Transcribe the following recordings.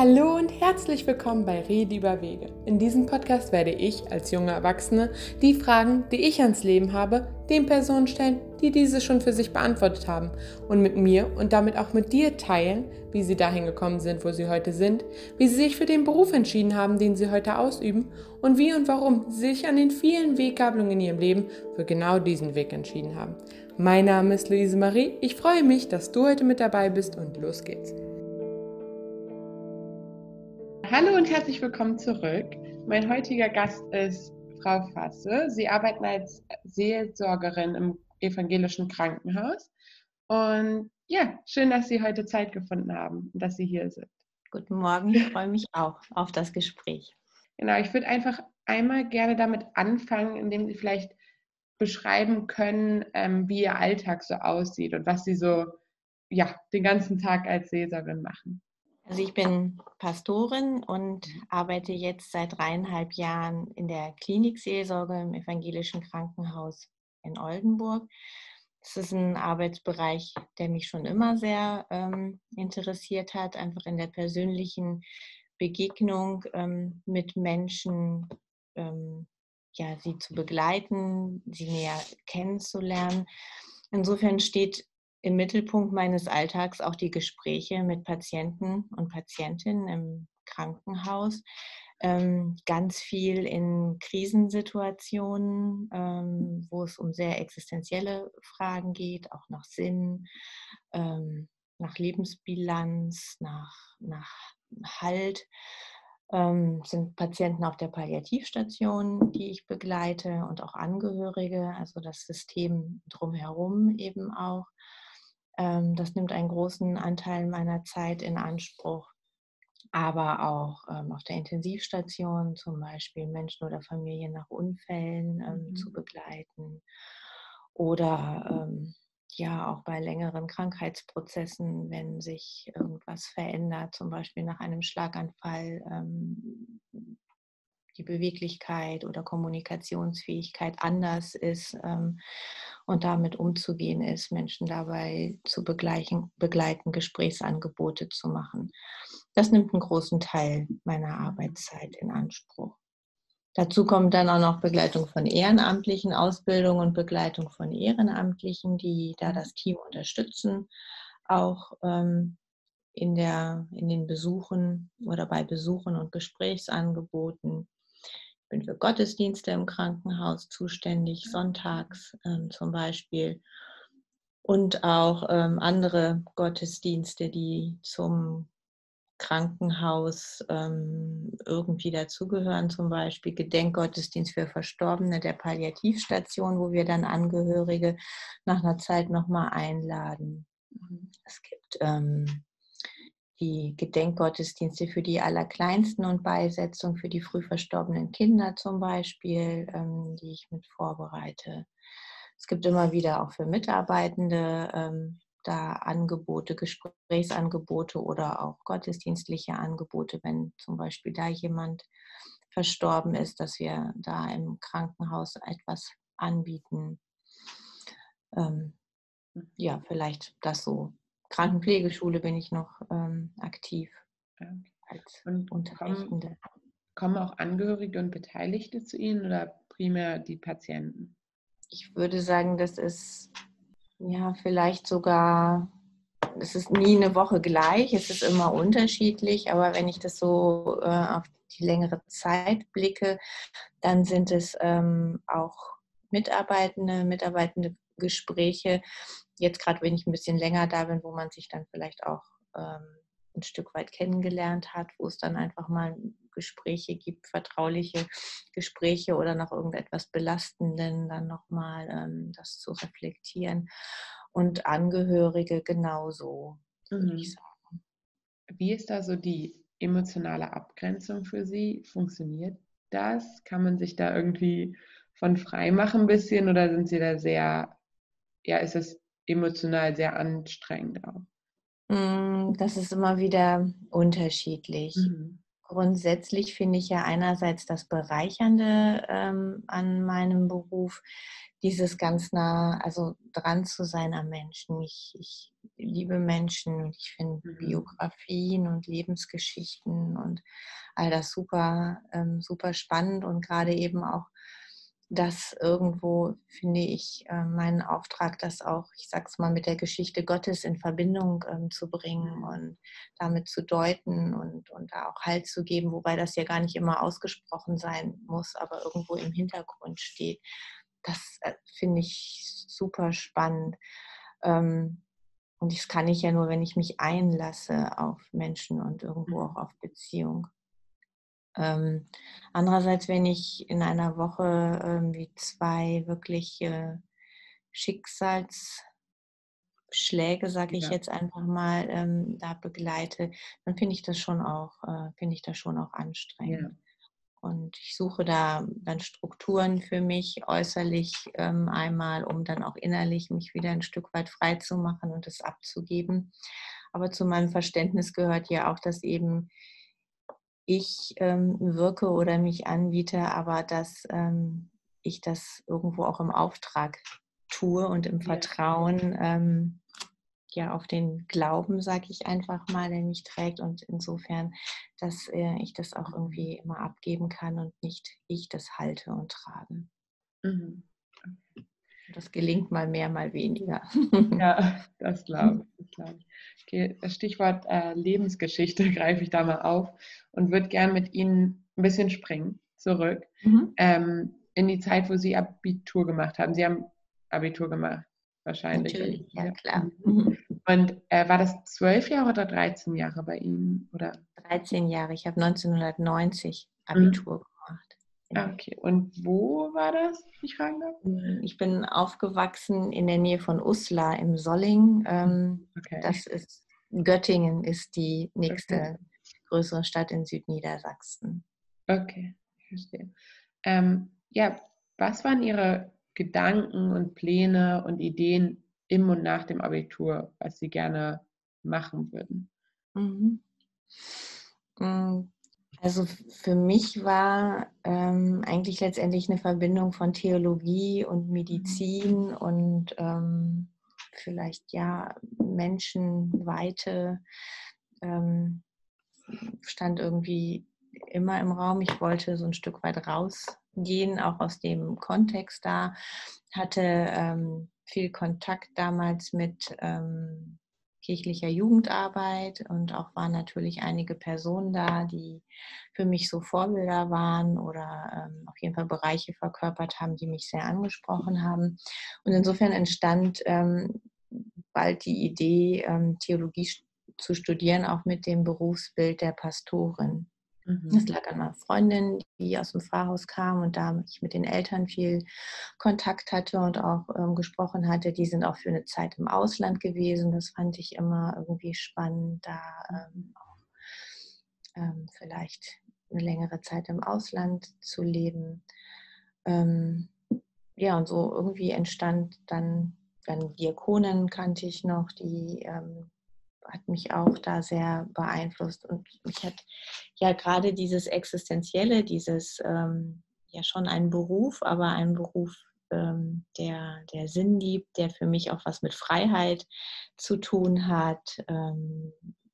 Hallo und herzlich willkommen bei Rede über Wege. In diesem Podcast werde ich als junge Erwachsene die Fragen, die ich ans Leben habe, den Personen stellen, die diese schon für sich beantwortet haben und mit mir und damit auch mit dir teilen, wie sie dahin gekommen sind, wo sie heute sind, wie sie sich für den Beruf entschieden haben, den sie heute ausüben und wie und warum sie sich an den vielen Weggabelungen in ihrem Leben für genau diesen Weg entschieden haben. Mein Name ist Luise Marie. Ich freue mich, dass du heute mit dabei bist und los geht's. Hallo und herzlich willkommen zurück. Mein heutiger Gast ist Frau Fasse. Sie arbeitet als Seelsorgerin im evangelischen Krankenhaus. Und ja, schön, dass Sie heute Zeit gefunden haben und dass Sie hier sind. Guten Morgen, ich freue mich auch auf das Gespräch. Genau, ich würde einfach einmal gerne damit anfangen, indem Sie vielleicht beschreiben können, ähm, wie Ihr Alltag so aussieht und was Sie so ja, den ganzen Tag als Seelsorgerin machen. Also ich bin Pastorin und arbeite jetzt seit dreieinhalb Jahren in der Klinikseelsorge im evangelischen Krankenhaus in Oldenburg. Das ist ein Arbeitsbereich, der mich schon immer sehr ähm, interessiert hat, einfach in der persönlichen Begegnung ähm, mit Menschen, ähm, ja, sie zu begleiten, sie näher kennenzulernen. Insofern steht im Mittelpunkt meines Alltags auch die Gespräche mit Patienten und Patientinnen im Krankenhaus. Ähm, ganz viel in Krisensituationen, ähm, wo es um sehr existenzielle Fragen geht, auch nach Sinn, ähm, nach Lebensbilanz, nach, nach Halt. Ähm, sind Patienten auf der Palliativstation, die ich begleite und auch Angehörige, also das System drumherum eben auch. Ähm, das nimmt einen großen Anteil meiner Zeit in Anspruch. Aber auch ähm, auf der Intensivstation zum Beispiel Menschen oder Familien nach Unfällen ähm, mhm. zu begleiten. Oder ähm, ja, auch bei längeren Krankheitsprozessen, wenn sich irgendwas verändert, zum Beispiel nach einem Schlaganfall, ähm, die Beweglichkeit oder Kommunikationsfähigkeit anders ist ähm, und damit umzugehen ist, Menschen dabei zu begleichen, begleiten, Gesprächsangebote zu machen. Das nimmt einen großen Teil meiner Arbeitszeit in Anspruch. Dazu kommt dann auch noch Begleitung von ehrenamtlichen Ausbildungen und Begleitung von Ehrenamtlichen, die da das Team unterstützen, auch ähm, in, der, in den Besuchen oder bei Besuchen und Gesprächsangeboten bin für Gottesdienste im Krankenhaus zuständig, sonntags ähm, zum Beispiel. Und auch ähm, andere Gottesdienste, die zum Krankenhaus ähm, irgendwie dazugehören, zum Beispiel Gedenkgottesdienst für Verstorbene der Palliativstation, wo wir dann Angehörige nach einer Zeit nochmal einladen. Mhm. Es gibt ähm, die Gedenkgottesdienste für die Allerkleinsten und Beisetzung für die früh verstorbenen Kinder zum Beispiel, ähm, die ich mit vorbereite. Es gibt immer wieder auch für Mitarbeitende ähm, da Angebote, Gesprächsangebote oder auch gottesdienstliche Angebote, wenn zum Beispiel da jemand verstorben ist, dass wir da im Krankenhaus etwas anbieten. Ähm, ja, vielleicht das so Krankenpflegeschule bin ich noch ähm, aktiv als und Unterrichtende. Kommen, kommen auch Angehörige und Beteiligte zu Ihnen oder primär die Patienten? Ich würde sagen, das ist ja vielleicht sogar, es ist nie eine Woche gleich, es ist immer unterschiedlich, aber wenn ich das so äh, auf die längere Zeit blicke, dann sind es ähm, auch Mitarbeitende, Mitarbeitende Gespräche, jetzt gerade, wenn ich ein bisschen länger da bin, wo man sich dann vielleicht auch ähm, ein Stück weit kennengelernt hat, wo es dann einfach mal Gespräche gibt, vertrauliche Gespräche oder nach irgendetwas Belastenden, dann nochmal ähm, das zu reflektieren. Und Angehörige genauso, würde mhm. ich sagen. Wie ist da so die emotionale Abgrenzung für Sie? Funktioniert das? Kann man sich da irgendwie von frei machen ein bisschen oder sind Sie da sehr, ja, ist es emotional sehr anstrengend auch? Mm, das ist immer wieder unterschiedlich. Mhm. grundsätzlich finde ich ja einerseits das Bereichernde ähm, an meinem Beruf, dieses ganz nah, also dran zu sein am Menschen. Ich, ich liebe Menschen und ich finde mhm. Biografien und Lebensgeschichten und all das super, ähm, super spannend und gerade eben auch das irgendwo, finde ich, äh, meinen Auftrag, das auch, ich sag's mal, mit der Geschichte Gottes in Verbindung ähm, zu bringen mhm. und damit zu deuten und, und da auch Halt zu geben, wobei das ja gar nicht immer ausgesprochen sein muss, aber irgendwo im Hintergrund steht. Das äh, finde ich super spannend. Ähm, und das kann ich ja nur, wenn ich mich einlasse auf Menschen und irgendwo auch auf Beziehung. Ähm, andererseits, wenn ich in einer Woche irgendwie zwei wirklich äh, Schicksalsschläge, sage ich ja. jetzt einfach mal, ähm, da begleite, dann finde ich das schon auch, äh, finde ich das schon auch anstrengend. Ja. Und ich suche da dann Strukturen für mich äußerlich ähm, einmal, um dann auch innerlich mich wieder ein Stück weit frei zu machen und es abzugeben. Aber zu meinem Verständnis gehört ja auch, dass eben ich ähm, wirke oder mich anbiete, aber dass ähm, ich das irgendwo auch im Auftrag tue und im Vertrauen ähm, ja auf den Glauben, sage ich einfach mal, der mich trägt und insofern, dass äh, ich das auch irgendwie immer abgeben kann und nicht ich das halte und trage. Mhm. Das gelingt mal mehr, mal weniger. Ja, das glaube ich. glaub ich. Okay, das Stichwort äh, Lebensgeschichte greife ich da mal auf und würde gerne mit Ihnen ein bisschen springen zurück mhm. ähm, in die Zeit, wo Sie Abitur gemacht haben. Sie haben Abitur gemacht, wahrscheinlich. Natürlich, ja klar. Mhm. Und äh, war das zwölf Jahre oder 13 Jahre bei Ihnen? Oder? 13 Jahre. Ich habe 1990 Abitur mhm. Okay. Und wo war das, ich fragen darf? Hm, ich bin aufgewachsen in der Nähe von Uslar im Solling. Ähm, okay. Das ist Göttingen ist die nächste okay. größere Stadt in Südniedersachsen. Okay, ich verstehe. Ähm, ja, was waren Ihre Gedanken und Pläne und Ideen im und nach dem Abitur, was Sie gerne machen würden? Mhm. Also für mich war ähm, eigentlich letztendlich eine Verbindung von Theologie und Medizin und ähm, vielleicht ja Menschenweite ähm, stand irgendwie immer im Raum. Ich wollte so ein Stück weit rausgehen, auch aus dem Kontext da, hatte ähm, viel Kontakt damals mit ähm, kirchlicher Jugendarbeit und auch waren natürlich einige Personen da, die für mich so Vorbilder waren oder ähm, auf jeden Fall Bereiche verkörpert haben, die mich sehr angesprochen haben. Und insofern entstand ähm, bald die Idee, ähm, Theologie zu studieren, auch mit dem Berufsbild der Pastorin. Mhm. Das lag an meiner Freundin, die aus dem Pfarrhaus kam und da ich mit den Eltern viel Kontakt hatte und auch ähm, gesprochen hatte. Die sind auch für eine Zeit im Ausland gewesen. Das fand ich immer irgendwie spannend, da ähm, auch ähm, vielleicht eine längere Zeit im Ausland zu leben. Ähm, ja, und so irgendwie entstand dann, dann Diakonen kannte ich noch, die ähm, hat mich auch da sehr beeinflusst. Und mich hat ja gerade dieses Existenzielle, dieses ähm, ja schon ein Beruf, aber ein Beruf, ähm, der, der Sinn liebt, der für mich auch was mit Freiheit zu tun hat, ähm,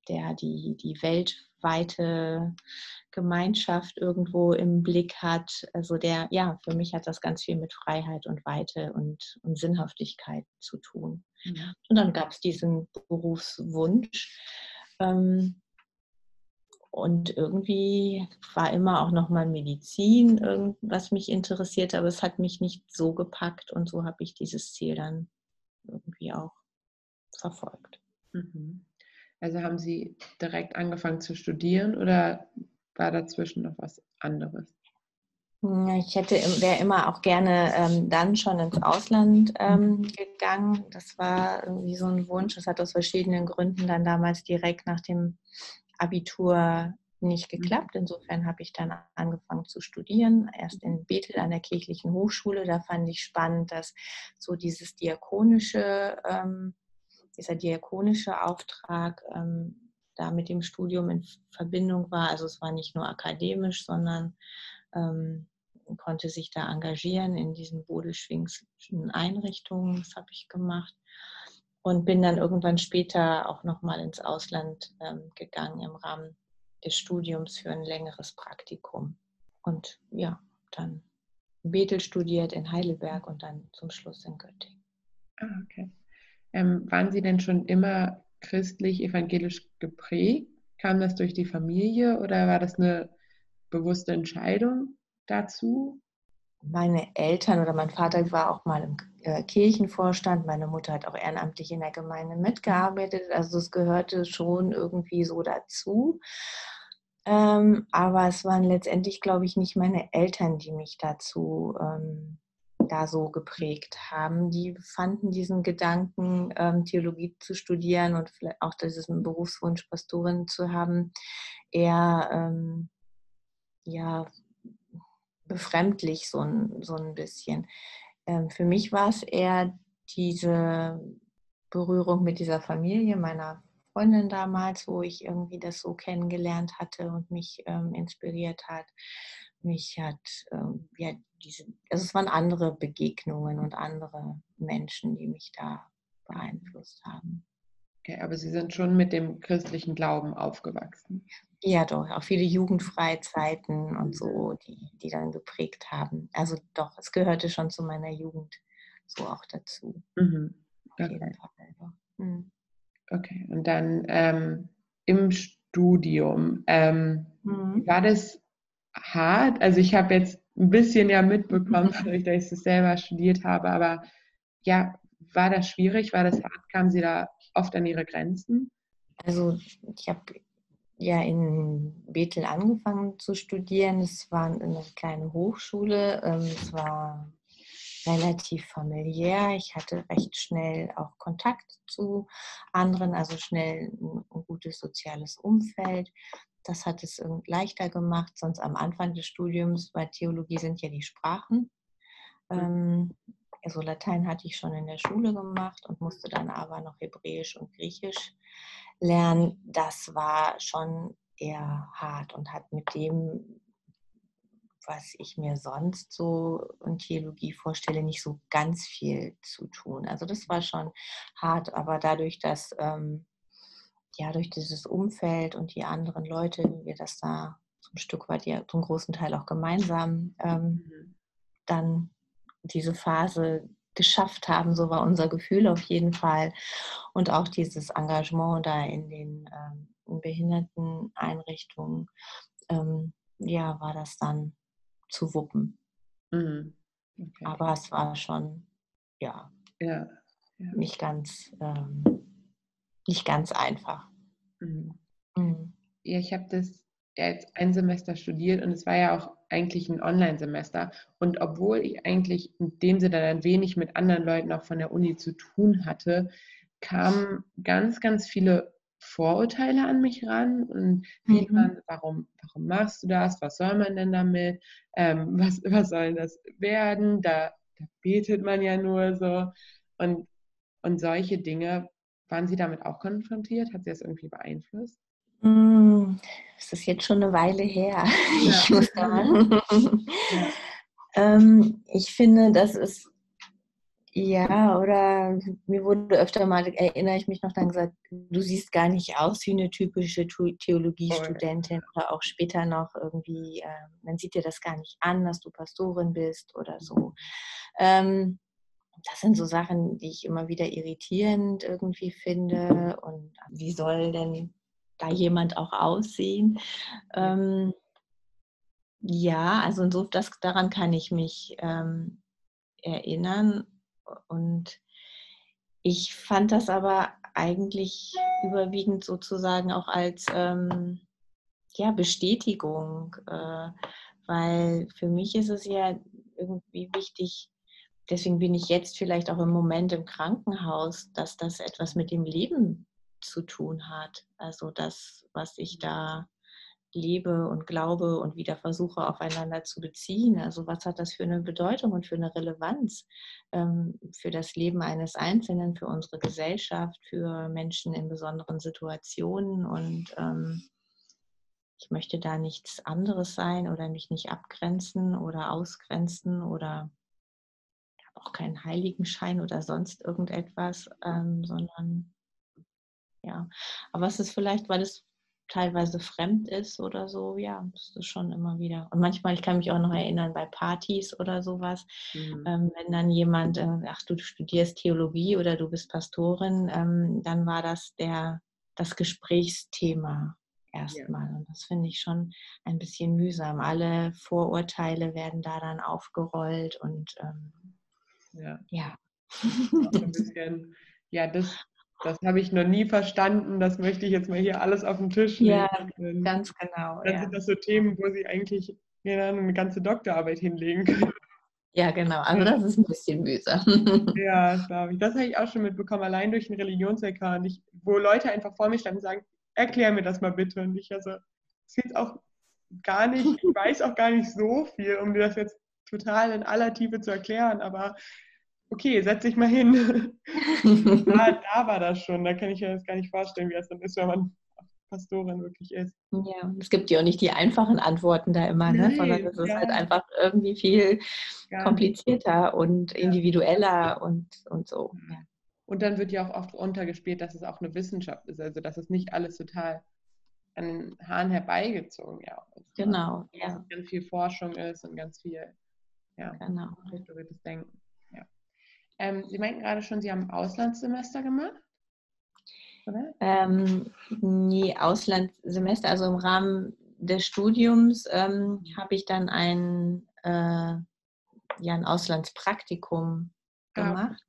der die, die weltweite Gemeinschaft irgendwo im Blick hat. Also der, ja, für mich hat das ganz viel mit Freiheit und Weite und, und Sinnhaftigkeit zu tun. Mhm. Und dann gab es diesen Berufswunsch. Ähm, und irgendwie war immer auch nochmal Medizin, was mich interessierte, aber es hat mich nicht so gepackt und so habe ich dieses Ziel dann irgendwie auch verfolgt. Mhm. Also haben Sie direkt angefangen zu studieren oder war dazwischen noch was anderes? Ich hätte, wäre immer auch gerne ähm, dann schon ins Ausland ähm, gegangen. Das war irgendwie so ein Wunsch. Das hat aus verschiedenen Gründen dann damals direkt nach dem Abitur nicht mhm. geklappt. Insofern habe ich dann angefangen zu studieren, erst in Bethel an der kirchlichen Hochschule. Da fand ich spannend, dass so dieses diakonische, ähm, dieser diakonische Auftrag ähm, da mit dem Studium in Verbindung war. Also es war nicht nur akademisch, sondern ähm, konnte sich da engagieren in diesen bodeschwingschen Einrichtungen. Das habe ich gemacht. Und bin dann irgendwann später auch nochmal ins Ausland ähm, gegangen im Rahmen des Studiums für ein längeres Praktikum. Und ja, dann Bethel studiert in Heidelberg und dann zum Schluss in Göttingen. Ah, okay. Ähm, waren Sie denn schon immer christlich-evangelisch geprägt? Kam das durch die Familie oder war das eine bewusste Entscheidung dazu? Meine Eltern oder mein Vater war auch mal im äh, Kirchenvorstand. Meine Mutter hat auch ehrenamtlich in der Gemeinde mitgearbeitet. Also es gehörte schon irgendwie so dazu. Ähm, aber es waren letztendlich, glaube ich, nicht meine Eltern, die mich dazu ähm, da so geprägt haben. Die fanden diesen Gedanken, ähm, Theologie zu studieren und vielleicht auch diesen Berufswunsch, Pastorin zu haben, eher ähm, ja, befremdlich so ein, so ein bisschen. Ähm, für mich war es eher diese Berührung mit dieser Familie meiner Freundin damals, wo ich irgendwie das so kennengelernt hatte und mich ähm, inspiriert hat. Mich hat, ähm, ja, diese, also es waren andere Begegnungen und andere Menschen, die mich da beeinflusst haben. Okay, aber Sie sind schon mit dem christlichen Glauben aufgewachsen. Ja, doch, auch viele Jugendfreizeiten und so, die, die dann geprägt haben. Also doch, es gehörte schon zu meiner Jugend so auch dazu. Mhm. Okay. Mhm. Okay, und dann ähm, im Studium, ähm, mhm. war das hart? Also ich habe jetzt ein bisschen ja mitbekommen, dadurch, dass ich es selber studiert habe, aber ja, war das schwierig? War das hart? Kamen Sie da oft an Ihre Grenzen? Also ich habe ja in Bethel angefangen zu studieren. Es war eine kleine Hochschule. Ähm, es war relativ familiär. Ich hatte recht schnell auch Kontakt zu anderen, also schnell ein gutes soziales Umfeld. Das hat es leichter gemacht. Sonst am Anfang des Studiums bei Theologie sind ja die Sprachen. Mhm. Ähm, also Latein hatte ich schon in der Schule gemacht und musste dann aber noch Hebräisch und Griechisch lernen. Das war schon eher hart und hat mit dem was ich mir sonst so in Theologie vorstelle, nicht so ganz viel zu tun. Also das war schon hart, aber dadurch, dass ähm, ja durch dieses Umfeld und die anderen Leute, wir das da zum Stück weit ja zum großen Teil auch gemeinsam ähm, mhm. dann diese Phase geschafft haben, so war unser Gefühl auf jeden Fall. Und auch dieses Engagement da in den ähm, Behinderteneinrichtungen, ähm, ja, war das dann zu wuppen. Mhm. Okay. Aber es war schon, ja, ja, ja. nicht ganz, ähm, nicht ganz einfach. Mhm. Mhm. Ja, ich habe das jetzt ein Semester studiert und es war ja auch eigentlich ein Online-Semester. Und obwohl ich eigentlich in dem Sinne dann wenig mit anderen Leuten auch von der Uni zu tun hatte, kamen ganz, ganz viele Vorurteile an mich ran und viele mhm. waren, warum, warum machst du das? Was soll man denn damit? Ähm, was, was soll das werden? Da, da betet man ja nur so. Und, und solche Dinge, waren Sie damit auch konfrontiert? Hat Sie das irgendwie beeinflusst? Mm, es ist jetzt schon eine Weile her. Ja. Ich muss da mal. Ja. ähm, ich finde, das ist ja, oder mir wurde öfter mal, erinnere ich mich noch, dann gesagt, du siehst gar nicht aus wie eine typische Theologiestudentin oder auch später noch irgendwie, äh, man sieht dir das gar nicht an, dass du Pastorin bist oder so. Ähm, das sind so Sachen, die ich immer wieder irritierend irgendwie finde. Und wie soll denn da jemand auch aussehen? Ähm, ja, also insofern, das, daran kann ich mich ähm, erinnern. Und ich fand das aber eigentlich überwiegend sozusagen auch als ähm, ja, Bestätigung, äh, weil für mich ist es ja irgendwie wichtig, deswegen bin ich jetzt vielleicht auch im Moment im Krankenhaus, dass das etwas mit dem Leben zu tun hat. Also das, was ich da lebe und glaube und wieder versuche aufeinander zu beziehen. Also was hat das für eine Bedeutung und für eine Relevanz ähm, für das Leben eines Einzelnen, für unsere Gesellschaft, für Menschen in besonderen Situationen und ähm, ich möchte da nichts anderes sein oder mich nicht abgrenzen oder ausgrenzen oder auch keinen Heiligenschein oder sonst irgendetwas, ähm, sondern ja. Aber es ist vielleicht, weil es teilweise fremd ist oder so, ja, das ist schon immer wieder. Und manchmal, ich kann mich auch noch erinnern, bei Partys oder sowas, mhm. ähm, wenn dann jemand, äh, ach, du studierst Theologie oder du bist Pastorin, ähm, dann war das der, das Gesprächsthema erstmal. Ja. Und das finde ich schon ein bisschen mühsam. Alle Vorurteile werden da dann aufgerollt und ähm, ja. ja. ein bisschen, ja, das, das habe ich noch nie verstanden. Das möchte ich jetzt mal hier alles auf den Tisch legen. Ja, ganz genau. Dann ja. sind das so Themen, wo Sie eigentlich ja, eine ganze Doktorarbeit hinlegen können. Ja, genau. Also das ist ein bisschen mühsam. Ja, glaube ich. Das habe ich auch schon mitbekommen, allein durch den Religionslk, wo Leute einfach vor mir standen und sagen, erklär mir das mal bitte. Und ich also, das ist jetzt auch gar nicht, ich weiß auch gar nicht so viel, um dir das jetzt total in aller Tiefe zu erklären, aber okay, setz dich mal hin. da, da, war das schon. Da kann ich mir das gar nicht vorstellen, wie das dann ist, wenn man Pastorin wirklich ist. Ja, es gibt ja auch nicht die einfachen Antworten da immer, ne? sondern es ist ja. halt einfach irgendwie viel Gar komplizierter und individueller und, und so. Ja. Und dann wird ja auch oft runtergespielt, dass es auch eine Wissenschaft ist, also dass es nicht alles total an den Haaren herbeigezogen ja, ist. Genau, ja. Ganz viel Forschung ist und ganz viel ja, genau. strukturiertes Denken. Ähm, Sie meinten gerade schon, Sie haben Auslandssemester gemacht? Oder? Ähm, nee, Auslandssemester, also im Rahmen des Studiums ähm, habe ich dann ein, äh, ja, ein Auslandspraktikum ah, gemacht.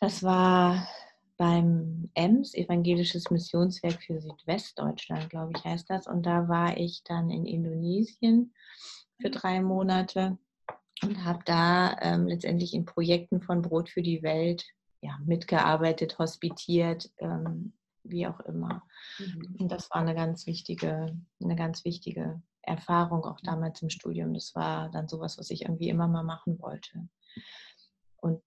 Das war beim EMS, Evangelisches Missionswerk für Südwestdeutschland, glaube ich, heißt das. Und da war ich dann in Indonesien für drei Monate und habe da ähm, letztendlich in Projekten von Brot für die Welt ja, mitgearbeitet, hospitiert, ähm, wie auch immer. Mhm. Und das war eine ganz wichtige, eine ganz wichtige Erfahrung auch damals im Studium. Das war dann sowas, was ich irgendwie immer mal machen wollte. Und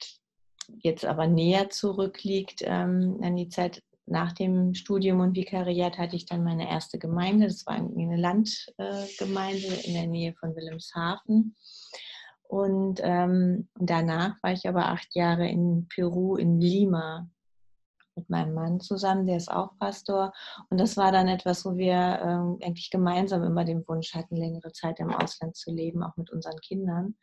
jetzt aber näher zurückliegt ähm, an die Zeit nach dem Studium und Vikariat hatte ich dann meine erste Gemeinde. Das war eine Landgemeinde in der Nähe von Wilhelmshaven. Und ähm, danach war ich aber acht Jahre in Peru, in Lima, mit meinem Mann zusammen, der ist auch Pastor. Und das war dann etwas, wo wir ähm, eigentlich gemeinsam immer den Wunsch hatten, längere Zeit im Ausland zu leben, auch mit unseren Kindern.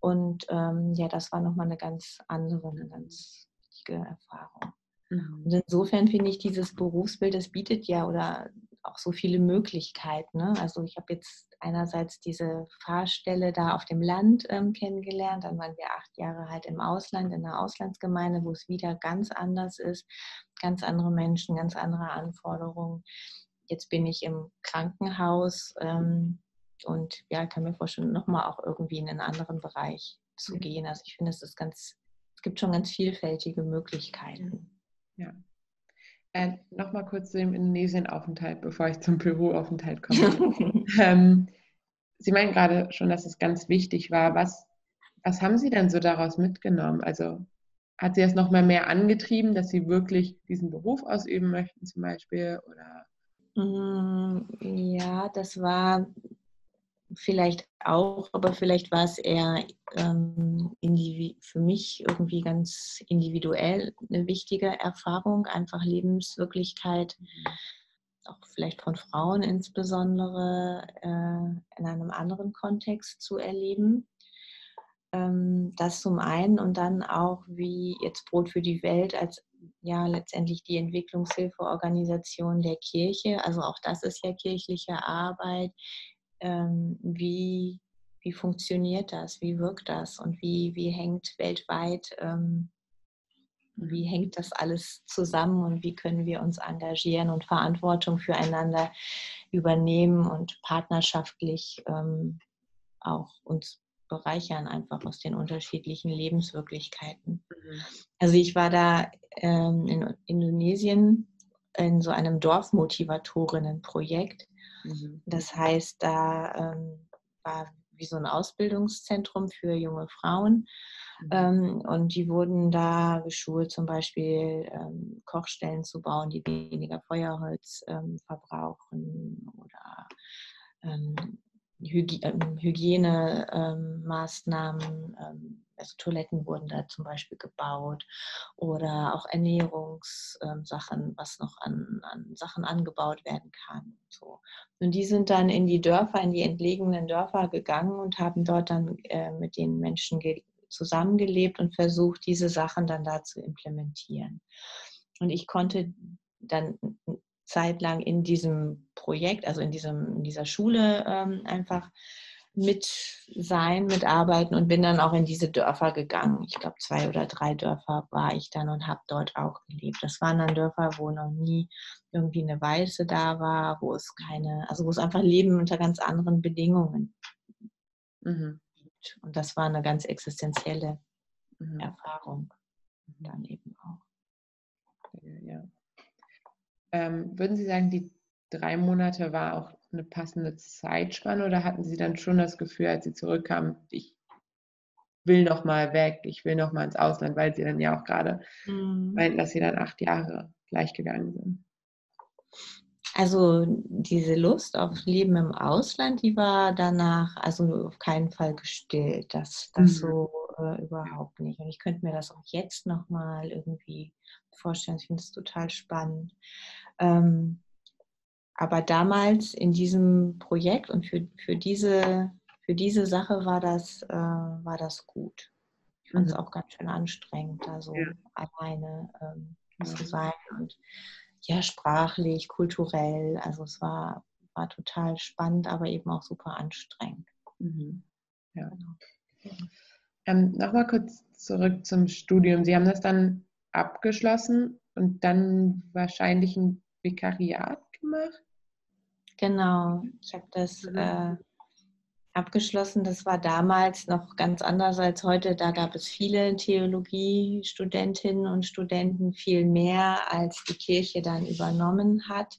Und ähm, ja, das war nochmal eine ganz andere, eine ganz wichtige Erfahrung. Mhm. Und insofern finde ich, dieses Berufsbild, das bietet ja oder auch so viele Möglichkeiten. Ne? Also ich habe jetzt einerseits diese Fahrstelle da auf dem Land ähm, kennengelernt, dann waren wir acht Jahre halt im Ausland, in einer Auslandsgemeinde, wo es wieder ganz anders ist, ganz andere Menschen, ganz andere Anforderungen. Jetzt bin ich im Krankenhaus ähm, und ja, kann mir vorstellen, nochmal auch irgendwie in einen anderen Bereich zu gehen. Also ich finde, es ist ganz, es gibt schon ganz vielfältige Möglichkeiten. Ja. Äh, Nochmal kurz zu dem Indonesien-Aufenthalt, bevor ich zum Peru-Aufenthalt komme. ähm, Sie meinen gerade schon, dass es ganz wichtig war. Was, was haben Sie denn so daraus mitgenommen? Also hat Sie das nochmal mehr angetrieben, dass Sie wirklich diesen Beruf ausüben möchten zum Beispiel? Oder? Mm, ja, das war vielleicht auch, aber vielleicht war es eher ähm, für mich irgendwie ganz individuell eine wichtige Erfahrung, einfach Lebenswirklichkeit, mhm. auch vielleicht von Frauen insbesondere äh, in einem anderen Kontext zu erleben. Ähm, das zum einen und dann auch wie jetzt Brot für die Welt als ja letztendlich die Entwicklungshilfeorganisation der Kirche, also auch das ist ja kirchliche Arbeit, ähm, wie, wie funktioniert das, wie wirkt das und wie, wie hängt weltweit, ähm, wie hängt das alles zusammen und wie können wir uns engagieren und Verantwortung füreinander übernehmen und partnerschaftlich ähm, auch uns bereichern, einfach aus den unterschiedlichen Lebenswirklichkeiten. Mhm. Also ich war da ähm, in Indonesien in so einem Dorfmotivatorinnenprojekt Mhm. Das heißt, da ähm, war wie so ein Ausbildungszentrum für junge Frauen. Mhm. Ähm, und die wurden da geschult, zum Beispiel ähm, Kochstellen zu bauen, die weniger Feuerholz ähm, verbrauchen oder ähm, Hygienemaßnahmen, ähm, also Toiletten wurden da zum Beispiel gebaut oder auch Ernährungssachen, was noch an, an Sachen angebaut werden kann. So. Und die sind dann in die Dörfer, in die entlegenen Dörfer gegangen und haben dort dann äh, mit den Menschen zusammengelebt und versucht, diese Sachen dann da zu implementieren. Und ich konnte dann Zeit lang in diesem Projekt, also in, diesem, in dieser Schule ähm, einfach mit sein, mitarbeiten und bin dann auch in diese Dörfer gegangen. Ich glaube, zwei oder drei Dörfer war ich dann und habe dort auch gelebt. Das waren dann Dörfer, wo noch nie irgendwie eine Weiße da war, wo es keine, also wo es einfach Leben unter ganz anderen Bedingungen mhm. gibt. Und das war eine ganz existenzielle mhm. Erfahrung dann eben auch. Ja, ja. Ähm, würden Sie sagen, die drei Monate war auch eine passende Zeitspanne oder hatten Sie dann schon das Gefühl, als Sie zurückkamen, ich will noch mal weg, ich will noch mal ins Ausland, weil Sie dann ja auch gerade mhm. meinten, dass Sie dann acht Jahre gleich gegangen sind? Also diese Lust auf Leben im Ausland, die war danach also auf keinen Fall gestillt. Das, das mhm. so äh, überhaupt nicht. Und ich könnte mir das auch jetzt noch mal irgendwie vorstellen. Ich finde es total spannend. Ähm, aber damals in diesem Projekt und für, für, diese, für diese Sache war das, äh, war das gut. Ich fand es mhm. auch ganz schön anstrengend, da so ja. alleine ähm, ja. zu sein und ja, sprachlich, kulturell. Also es war, war total spannend, aber eben auch super anstrengend. Mhm. Ja. Genau. Ähm, Nochmal kurz zurück zum Studium. Sie haben das dann abgeschlossen und dann wahrscheinlich ein Vikariat gemacht? Genau, ich habe das mhm. äh, abgeschlossen. Das war damals noch ganz anders als heute. Da gab es viele Theologiestudentinnen und Studenten, viel mehr, als die Kirche dann übernommen hat.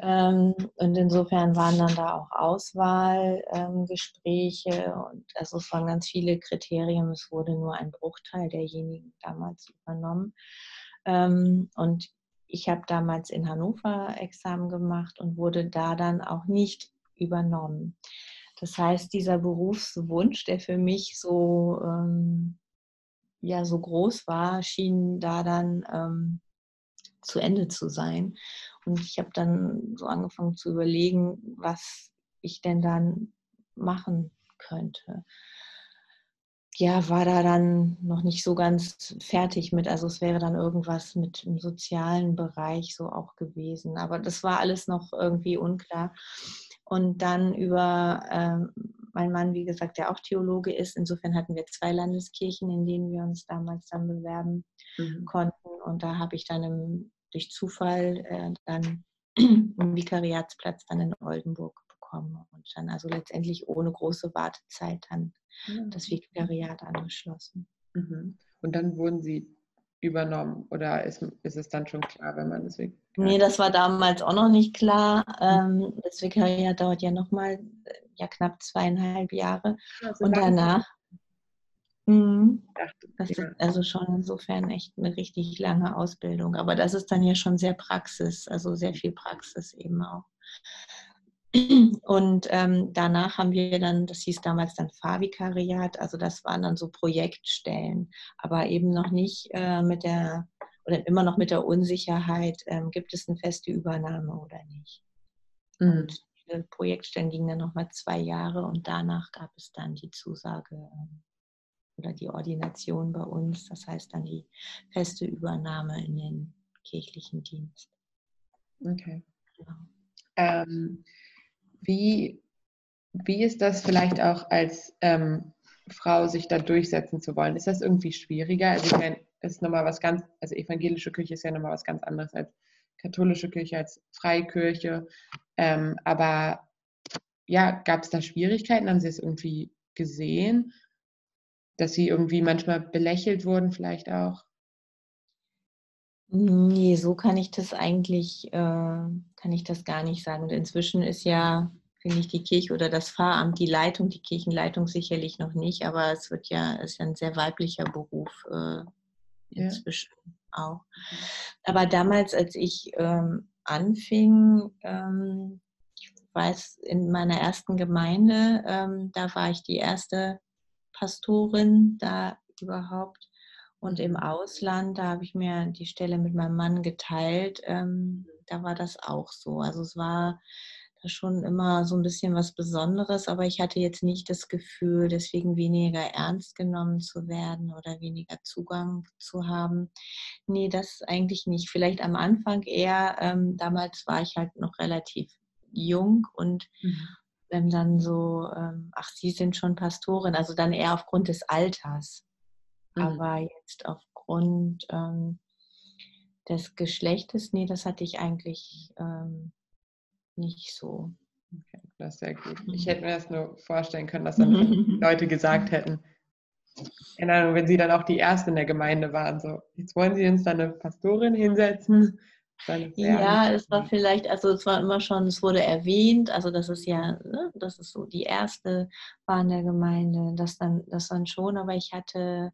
Ähm, und insofern waren dann da auch Auswahlgespräche ähm, und also es waren ganz viele Kriterien. Es wurde nur ein Bruchteil derjenigen damals übernommen. Ähm, und ich habe damals in Hannover Examen gemacht und wurde da dann auch nicht übernommen. Das heißt, dieser Berufswunsch, der für mich so, ähm, ja, so groß war, schien da dann ähm, zu Ende zu sein. Und ich habe dann so angefangen zu überlegen, was ich denn dann machen könnte ja, war da dann noch nicht so ganz fertig mit. Also es wäre dann irgendwas mit dem sozialen Bereich so auch gewesen. Aber das war alles noch irgendwie unklar. Und dann über äh, mein Mann, wie gesagt, der auch Theologe ist. Insofern hatten wir zwei Landeskirchen, in denen wir uns damals dann bewerben mhm. konnten. Und da habe ich dann im, durch Zufall äh, dann einen Vikariatsplatz dann in Oldenburg bekommen. Und dann also letztendlich ohne große Wartezeit dann das Vikariat angeschlossen. Mhm. Und dann wurden Sie übernommen oder ist, ist es dann schon klar, wenn man das Vikariat? Nee, das war damals auch noch nicht klar. Mhm. Ähm, das Vikariat dauert ja nochmal ja, knapp zweieinhalb Jahre. Ja, so und danach. Mh, das ist also schon insofern echt eine richtig lange Ausbildung. Aber das ist dann ja schon sehr Praxis, also sehr viel Praxis eben auch. Und ähm, danach haben wir dann, das hieß damals dann Fahrvikariat, also das waren dann so Projektstellen, aber eben noch nicht äh, mit der, oder immer noch mit der Unsicherheit, ähm, gibt es eine feste Übernahme oder nicht. Mhm. Und diese Projektstellen gingen dann nochmal zwei Jahre und danach gab es dann die Zusage ähm, oder die Ordination bei uns, das heißt dann die feste Übernahme in den kirchlichen Dienst. Okay. Genau. Ähm, wie, wie ist das vielleicht auch als ähm, Frau, sich da durchsetzen zu wollen? Ist das irgendwie schwieriger? Also ich meine, ist nochmal was ganz, also evangelische Kirche ist ja nochmal was ganz anderes als katholische Kirche, als Freikirche. Ähm, aber ja, gab es da Schwierigkeiten? Haben Sie es irgendwie gesehen? Dass Sie irgendwie manchmal belächelt wurden, vielleicht auch? Nee, so kann ich das eigentlich, äh, kann ich das gar nicht sagen. Und inzwischen ist ja, finde ich, die Kirche oder das Pfarramt, die Leitung, die Kirchenleitung sicherlich noch nicht, aber es wird ja, ist ja ein sehr weiblicher Beruf äh, inzwischen ja. auch. Aber damals, als ich ähm, anfing, ähm, ich weiß, in meiner ersten Gemeinde, ähm, da war ich die erste Pastorin da überhaupt. Und im Ausland, da habe ich mir die Stelle mit meinem Mann geteilt, ähm, da war das auch so. Also es war da schon immer so ein bisschen was Besonderes, aber ich hatte jetzt nicht das Gefühl, deswegen weniger ernst genommen zu werden oder weniger Zugang zu haben. Nee, das eigentlich nicht. Vielleicht am Anfang eher, ähm, damals war ich halt noch relativ jung und mhm. wenn dann so, ähm, ach, Sie sind schon Pastorin, also dann eher aufgrund des Alters. Mhm. Aber jetzt aufgrund ähm, des Geschlechtes, nee, das hatte ich eigentlich ähm, nicht so. Okay, das ist sehr gut. Ich hätte mir das nur vorstellen können, dass dann Leute gesagt hätten, keine Ahnung, wenn sie dann auch die Erste in der Gemeinde waren, so, jetzt wollen sie uns da eine Pastorin hinsetzen. Ja, es war vielleicht, also es war immer schon, es wurde erwähnt, also das ist ja, ne, das ist so die Erste war in der Gemeinde, das dann, das dann schon, aber ich hatte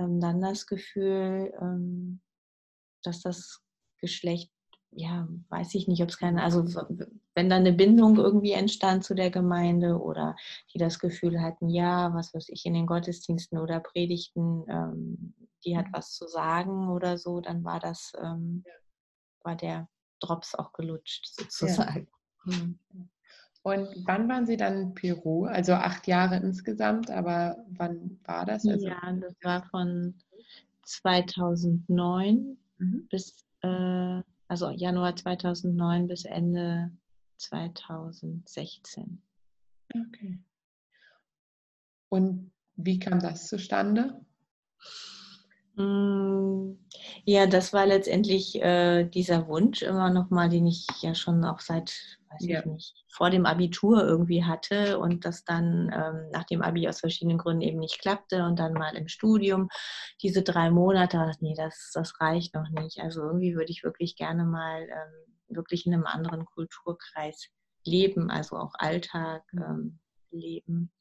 ähm, dann das Gefühl, ähm, dass das Geschlecht, ja, weiß ich nicht, ob es keine, also wenn da eine Bindung irgendwie entstand zu der Gemeinde oder die das Gefühl hatten, ja, was weiß ich, in den Gottesdiensten oder Predigten, ähm, die hat mhm. was zu sagen oder so, dann war das, ähm, war der Drops auch gelutscht sozusagen. Ja. Mhm. Und wann waren Sie dann in Peru? Also acht Jahre insgesamt, aber wann war das? Also ja, das war von 2009 mhm. bis, äh, also Januar 2009 bis Ende 2016. Okay. Und wie kam das zustande? Mm, ja, das war letztendlich äh, dieser Wunsch immer noch mal, den ich ja schon auch seit, weiß ja. ich nicht, vor dem Abitur irgendwie hatte und das dann ähm, nach dem Abi aus verschiedenen Gründen eben nicht klappte und dann mal im Studium diese drei Monate, nee, das, das reicht noch nicht. Also irgendwie würde ich wirklich gerne mal ähm, wirklich in einem anderen Kulturkreis leben, also auch Alltag mhm. ähm, leben.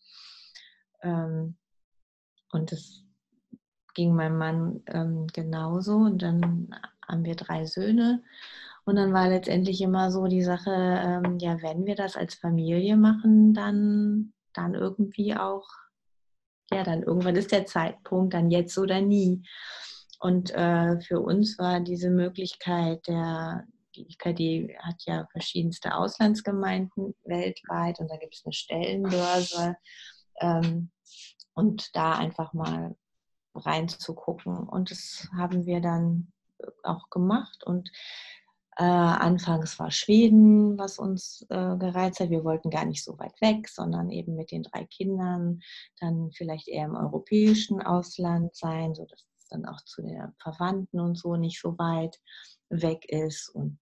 Ähm, und das ging meinem Mann ähm, genauso. Und dann haben wir drei Söhne. Und dann war letztendlich immer so die Sache, ähm, ja, wenn wir das als Familie machen, dann, dann irgendwie auch, ja, dann irgendwann ist der Zeitpunkt, dann jetzt oder nie. Und äh, für uns war diese Möglichkeit der, die IKD hat ja verschiedenste Auslandsgemeinden weltweit und da gibt es eine Stellenbörse. Ähm, und da einfach mal reinzugucken. Und das haben wir dann auch gemacht. Und äh, anfangs war Schweden, was uns äh, gereizt hat. Wir wollten gar nicht so weit weg, sondern eben mit den drei Kindern dann vielleicht eher im europäischen Ausland sein, sodass es dann auch zu den Verwandten und so nicht so weit weg ist und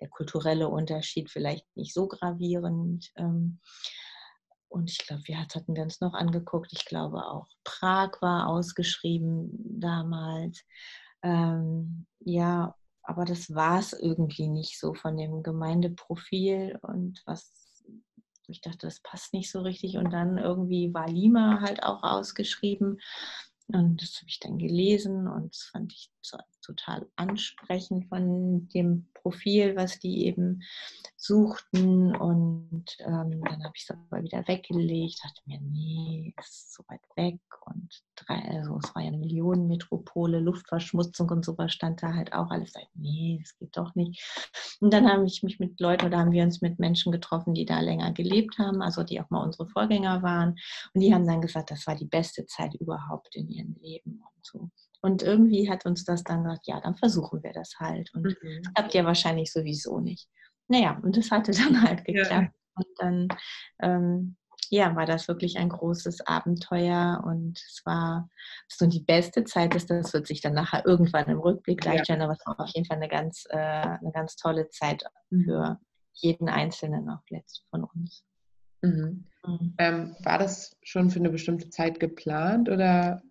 der kulturelle Unterschied vielleicht nicht so gravierend. Ähm, und ich glaube, wir hatten wir uns noch angeguckt. Ich glaube auch Prag war ausgeschrieben damals. Ähm, ja, aber das war es irgendwie nicht so von dem Gemeindeprofil und was ich dachte, das passt nicht so richtig. Und dann irgendwie war Lima halt auch ausgeschrieben. Und das habe ich dann gelesen und das fand ich total ansprechend von dem Profil, was die eben suchten. Und ähm, dann habe ich es aber wieder weggelegt, dachte mir, nee, ist so weit weg. Und drei, also es war ja eine Millionenmetropole, Luftverschmutzung und sowas stand da halt auch alles. Dachte, nee, das geht doch nicht. Und dann habe ich mich mit Leuten oder haben wir uns mit Menschen getroffen, die da länger gelebt haben, also die auch mal unsere Vorgänger waren. Und die haben dann gesagt, das war die beste Zeit überhaupt in ihrem Leben und so. Und irgendwie hat uns das dann gesagt, ja, dann versuchen wir das halt. Und mhm. klappt ja wahrscheinlich sowieso nicht. Naja, und das hatte dann halt geklappt. Ja. Und dann, ähm, ja, war das wirklich ein großes Abenteuer und es war so die beste Zeit ist, das wird sich dann nachher irgendwann im Rückblick darstellen, ja. aber es war auf jeden Fall eine ganz, äh, eine ganz tolle Zeit mhm. für jeden Einzelnen auch letztlich von uns. Mhm. Mhm. Ähm, war das schon für eine bestimmte Zeit geplant oder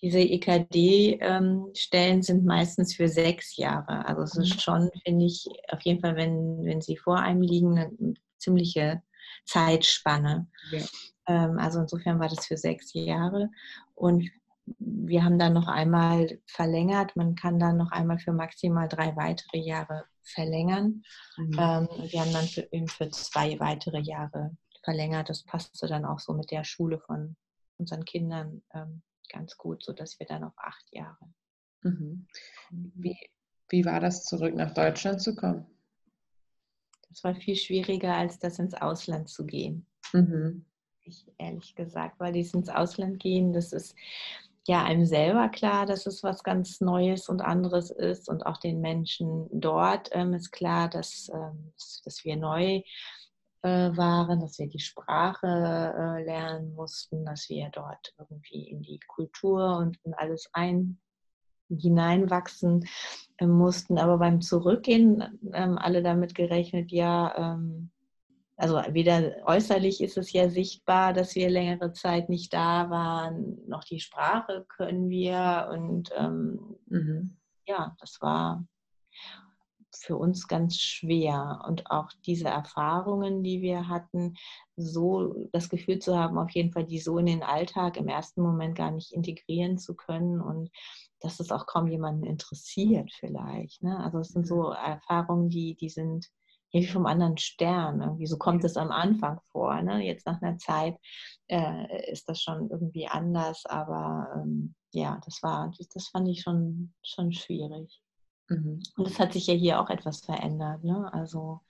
Diese EKD-Stellen sind meistens für sechs Jahre. Also es ist mhm. schon, finde ich, auf jeden Fall, wenn, wenn sie vor einem liegen, eine ziemliche Zeitspanne. Ja. Ähm, also insofern war das für sechs Jahre. Und wir haben dann noch einmal verlängert. Man kann dann noch einmal für maximal drei weitere Jahre verlängern. Mhm. Ähm, wir haben dann für, für zwei weitere Jahre verlängert. Das passte dann auch so mit der Schule von unseren Kindern ähm, ganz gut, sodass wir dann auf acht Jahre. Mhm. Wie, wie war das, zurück nach Deutschland zu kommen? Das war viel schwieriger, als das ins Ausland zu gehen. Mhm. Ich, ehrlich gesagt, weil dies ins Ausland gehen, das ist ja einem selber klar, dass es was ganz Neues und anderes ist und auch den Menschen dort ähm, ist klar, dass, ähm, dass wir neu waren, dass wir die Sprache äh, lernen mussten, dass wir dort irgendwie in die Kultur und in alles ein hineinwachsen äh, mussten. Aber beim Zurückgehen ähm, alle damit gerechnet, ja, ähm, also weder äußerlich ist es ja sichtbar, dass wir längere Zeit nicht da waren, noch die Sprache können wir. Und ähm, mhm. ja, das war für uns ganz schwer. Und auch diese Erfahrungen, die wir hatten, so das Gefühl zu haben, auf jeden Fall die so in den Alltag im ersten Moment gar nicht integrieren zu können und dass es auch kaum jemanden interessiert vielleicht. Ne? Also es sind so mhm. Erfahrungen, die, die sind wie vom anderen Stern. Irgendwie so kommt es am Anfang vor. Ne? Jetzt nach einer Zeit äh, ist das schon irgendwie anders, aber ähm, ja, das war, das, das fand ich schon, schon schwierig. Mhm. Und es hat sich ja hier auch etwas verändert. Ne? Also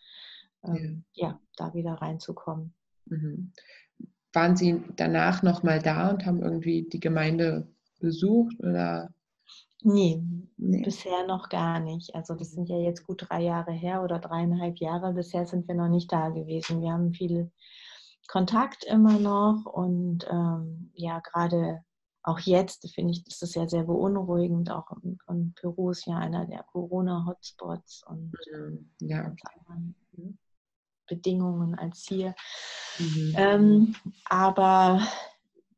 ähm, ja. ja. da wieder reinzukommen. Mhm. Waren Sie danach nochmal da und haben irgendwie die Gemeinde besucht oder? Nee, nee, bisher noch gar nicht. Also das sind ja jetzt gut drei Jahre her oder dreieinhalb Jahre. Bisher sind wir noch nicht da gewesen. Wir haben viel Kontakt immer noch und ähm, ja, gerade auch jetzt finde ich, ist es ja sehr beunruhigend. Auch in, Peru ist ja einer der Corona-Hotspots und ja. Bedingungen als hier. Mhm. Ähm, aber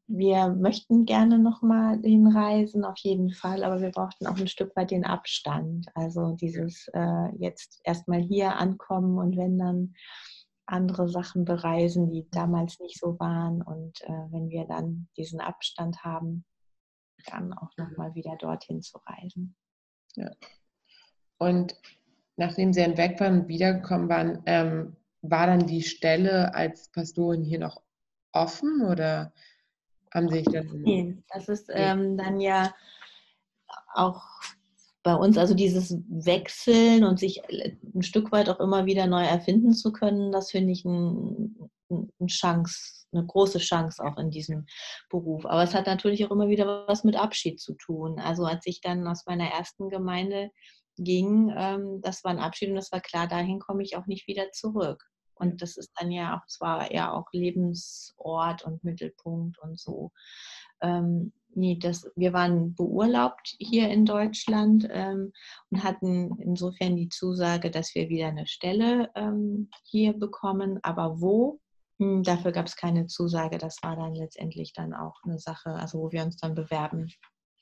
wir möchten gerne nochmal hinreisen, auf jeden Fall, aber wir brauchten auch ein Stück weit den Abstand. Also dieses äh, jetzt erstmal hier ankommen und wenn dann andere Sachen bereisen, die damals nicht so waren. Und äh, wenn wir dann diesen Abstand haben, dann auch nochmal wieder dorthin zu reisen. Ja. Und nachdem Sie dann weg waren und wiedergekommen waren, ähm, war dann die Stelle als Pastorin hier noch offen oder haben Sie sich dann. Nee, das ist ähm, dann ja auch bei uns, also dieses Wechseln und sich ein Stück weit auch immer wieder neu erfinden zu können, das finde ich ein, eine Chance, eine große Chance auch in diesem Beruf. Aber es hat natürlich auch immer wieder was mit Abschied zu tun. Also als ich dann aus meiner ersten Gemeinde ging, ähm, das war ein Abschied und das war klar, dahin komme ich auch nicht wieder zurück. Und das ist dann ja auch, zwar ja auch Lebensort und Mittelpunkt und so. Ähm, nee, das, wir waren beurlaubt hier in Deutschland ähm, und hatten insofern die Zusage, dass wir wieder eine Stelle ähm, hier bekommen. Aber wo? Hm, dafür gab es keine Zusage. Das war dann letztendlich dann auch eine Sache, also wo wir uns dann bewerben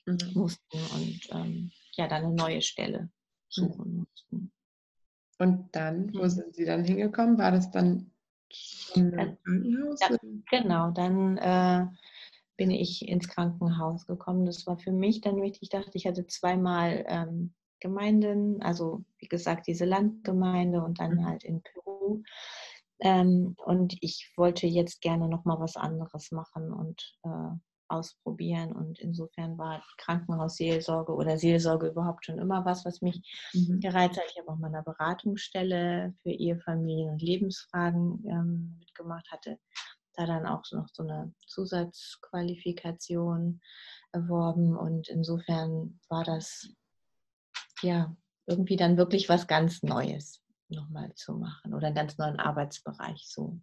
mhm. mussten und ähm, ja, dann eine neue Stelle suchen mhm. mussten. Und dann, wo mhm. sind Sie dann hingekommen? War das dann im Krankenhaus? Ja, genau, dann äh, bin ich ins Krankenhaus gekommen. Das war für mich dann wichtig. Ich dachte, ich hatte zweimal ähm, Gemeinden, also wie gesagt, diese Landgemeinde und dann mhm. halt in Peru. Ähm, und ich wollte jetzt gerne noch mal was anderes machen und äh, ausprobieren. Und insofern war Krankenhausseelsorge oder Seelsorge überhaupt schon immer was, was mich mhm. gereizt hat. Ich habe auch mal eine Beratungsstelle für Ehefamilien und Lebensfragen ähm, mitgemacht, hatte da dann auch noch so eine Zusatzqualifikation erworben. Und insofern war das ja irgendwie dann wirklich was ganz Neues nochmal zu machen oder einen ganz neuen Arbeitsbereich so.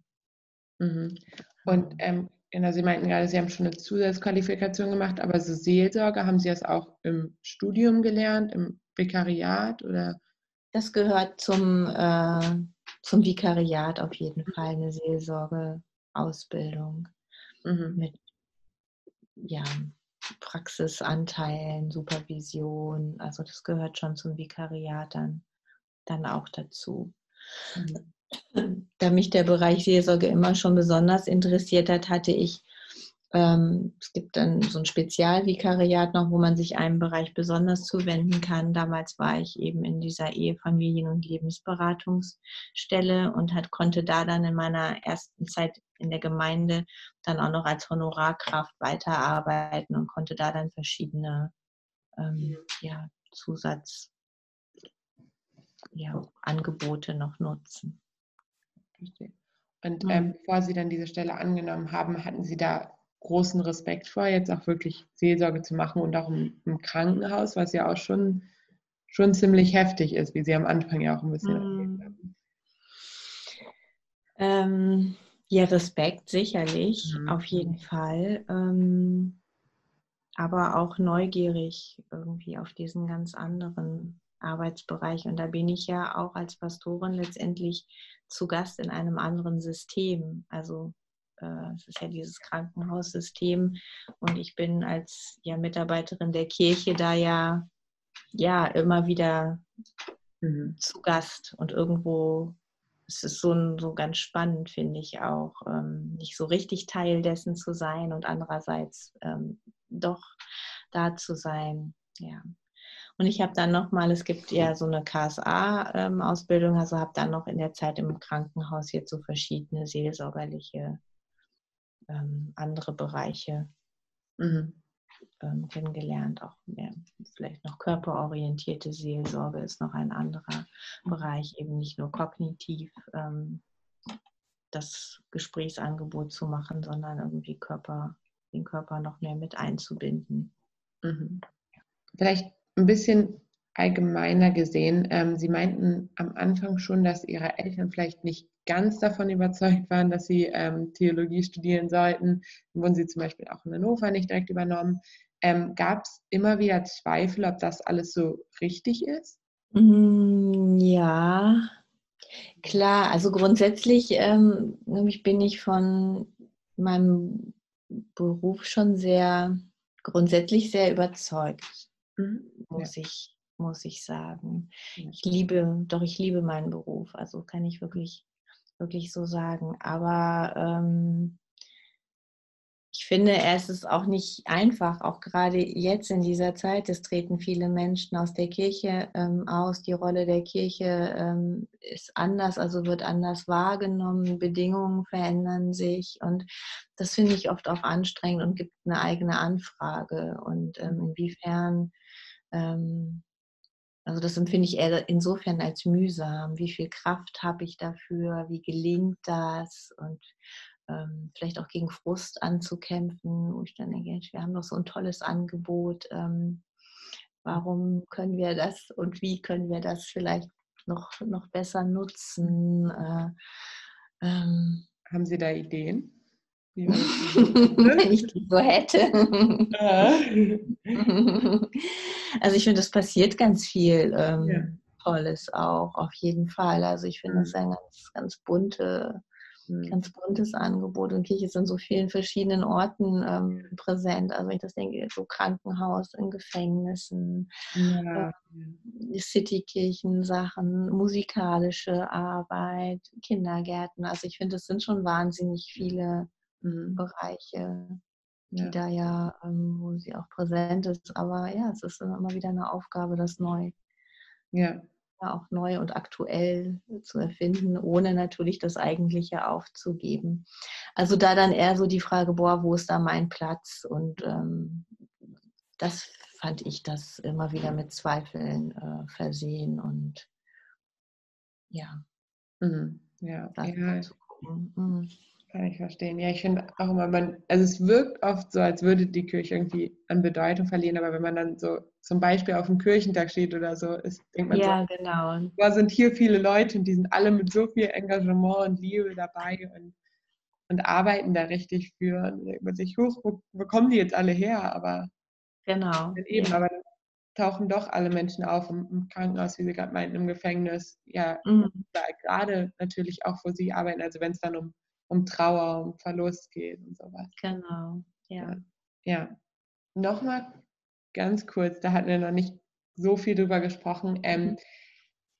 Mhm. Und ähm, genau, Sie meinten gerade, Sie haben schon eine Zusatzqualifikation gemacht, aber so Seelsorge, haben Sie das auch im Studium gelernt, im Vikariat oder? Das gehört zum, äh, zum Vikariat auf jeden Fall, eine Seelsorge-Ausbildung mhm. mit ja, Praxisanteilen, Supervision. Also das gehört schon zum Vikariat dann, dann auch dazu. Mhm. Da mich der Bereich Seelsorge immer schon besonders interessiert hat, hatte ich ähm, es gibt dann so ein Spezialvikariat noch, wo man sich einem Bereich besonders zuwenden kann. Damals war ich eben in dieser Ehe, Familien- und Lebensberatungsstelle und hat, konnte da dann in meiner ersten Zeit in der Gemeinde dann auch noch als Honorarkraft weiterarbeiten und konnte da dann verschiedene ähm, ja, Zusatz ja, Angebote noch nutzen. Und ähm, bevor Sie dann diese Stelle angenommen haben, hatten Sie da großen Respekt vor, jetzt auch wirklich Seelsorge zu machen und auch im, im Krankenhaus, was ja auch schon, schon ziemlich heftig ist, wie Sie am Anfang ja auch ein bisschen mhm. erwähnt haben. Ähm, ja, Respekt sicherlich, mhm. auf jeden Fall. Ähm, aber auch neugierig irgendwie auf diesen ganz anderen Arbeitsbereich. Und da bin ich ja auch als Pastorin letztendlich zu Gast in einem anderen System. Also es ist ja dieses Krankenhaussystem und ich bin als ja, Mitarbeiterin der Kirche da ja, ja immer wieder mhm. zu Gast und irgendwo es ist so, so ganz spannend, finde ich auch, ähm, nicht so richtig Teil dessen zu sein und andererseits ähm, doch da zu sein. Ja. Und ich habe dann nochmal, es gibt ja so eine KSA-Ausbildung, ähm, also habe dann noch in der Zeit im Krankenhaus jetzt so verschiedene seelsorgerliche ähm, andere Bereiche mhm. ähm, kennengelernt. Auch mehr, vielleicht noch körperorientierte Seelsorge ist noch ein anderer Bereich, eben nicht nur kognitiv ähm, das Gesprächsangebot zu machen, sondern irgendwie Körper, den Körper noch mehr mit einzubinden. Mhm. Vielleicht ein bisschen allgemeiner gesehen. Ähm, Sie meinten am Anfang schon, dass Ihre Eltern vielleicht nicht ganz davon überzeugt waren, dass sie ähm, Theologie studieren sollten, wurden sie zum Beispiel auch in Hannover nicht direkt übernommen. Ähm, Gab es immer wieder Zweifel, ob das alles so richtig ist? Mm, ja, klar. Also grundsätzlich ähm, bin ich von meinem Beruf schon sehr, grundsätzlich sehr überzeugt, mhm. muss, ja. ich, muss ich sagen. Ich liebe, doch ich liebe meinen Beruf. Also kann ich wirklich wirklich so sagen. Aber ähm, ich finde, es ist auch nicht einfach, auch gerade jetzt in dieser Zeit, es treten viele Menschen aus der Kirche ähm, aus, die Rolle der Kirche ähm, ist anders, also wird anders wahrgenommen, Bedingungen verändern sich. Und das finde ich oft auch anstrengend und gibt eine eigene Anfrage. Und ähm, inwiefern ähm, also das empfinde ich eher insofern als mühsam. Wie viel Kraft habe ich dafür? Wie gelingt das? Und ähm, vielleicht auch gegen Frust anzukämpfen, wo ich dann denke, wir haben doch so ein tolles Angebot. Ähm, warum können wir das und wie können wir das vielleicht noch, noch besser nutzen? Äh, ähm, haben Sie da Ideen? Wenn ich die so hätte. also ich finde, es passiert ganz viel ähm, ja. Tolles auch, auf jeden Fall. Also ich finde, es mhm. ist ein ganz, ganz bunte, mhm. ganz buntes Angebot und Kirche ist an so vielen verschiedenen Orten ähm, präsent. Also wenn ich das denke, so Krankenhaus, in Gefängnissen, ja. äh, Citykirchen-Sachen, musikalische Arbeit, Kindergärten. Also ich finde, es sind schon wahnsinnig viele mhm. Bereiche, die ja. da ja, ähm, wo sie auch präsent ist. Aber ja, es ist immer wieder eine Aufgabe, das neu, ja. ja. auch neu und aktuell zu erfinden, ohne natürlich das Eigentliche aufzugeben. Also da dann eher so die Frage, boah, wo ist da mein Platz? Und ähm, das fand ich das immer wieder mit Zweifeln äh, versehen und ja. Mhm. Ja, ja. Mhm. Kann ich verstehen. Ja, ich finde auch immer, man, also es wirkt oft so, als würde die Kirche irgendwie an Bedeutung verlieren, aber wenn man dann so zum Beispiel auf dem Kirchentag steht oder so, ist, denkt man ja, so, genau. da sind hier viele Leute und die sind alle mit so viel Engagement und Liebe dabei und, und arbeiten da richtig für. Und denkt man sich, huch, wo, wo kommen die jetzt alle her? Aber genau. Eben, ja. aber dann tauchen doch alle Menschen auf im, im Krankenhaus, wie Sie gerade meinten, im Gefängnis. Ja, mhm. gerade natürlich auch, wo Sie arbeiten, also wenn es dann um um Trauer, um Verlust geht und sowas. Genau, ja. Ja. nochmal ganz kurz, da hatten wir noch nicht so viel drüber gesprochen, ähm, mhm.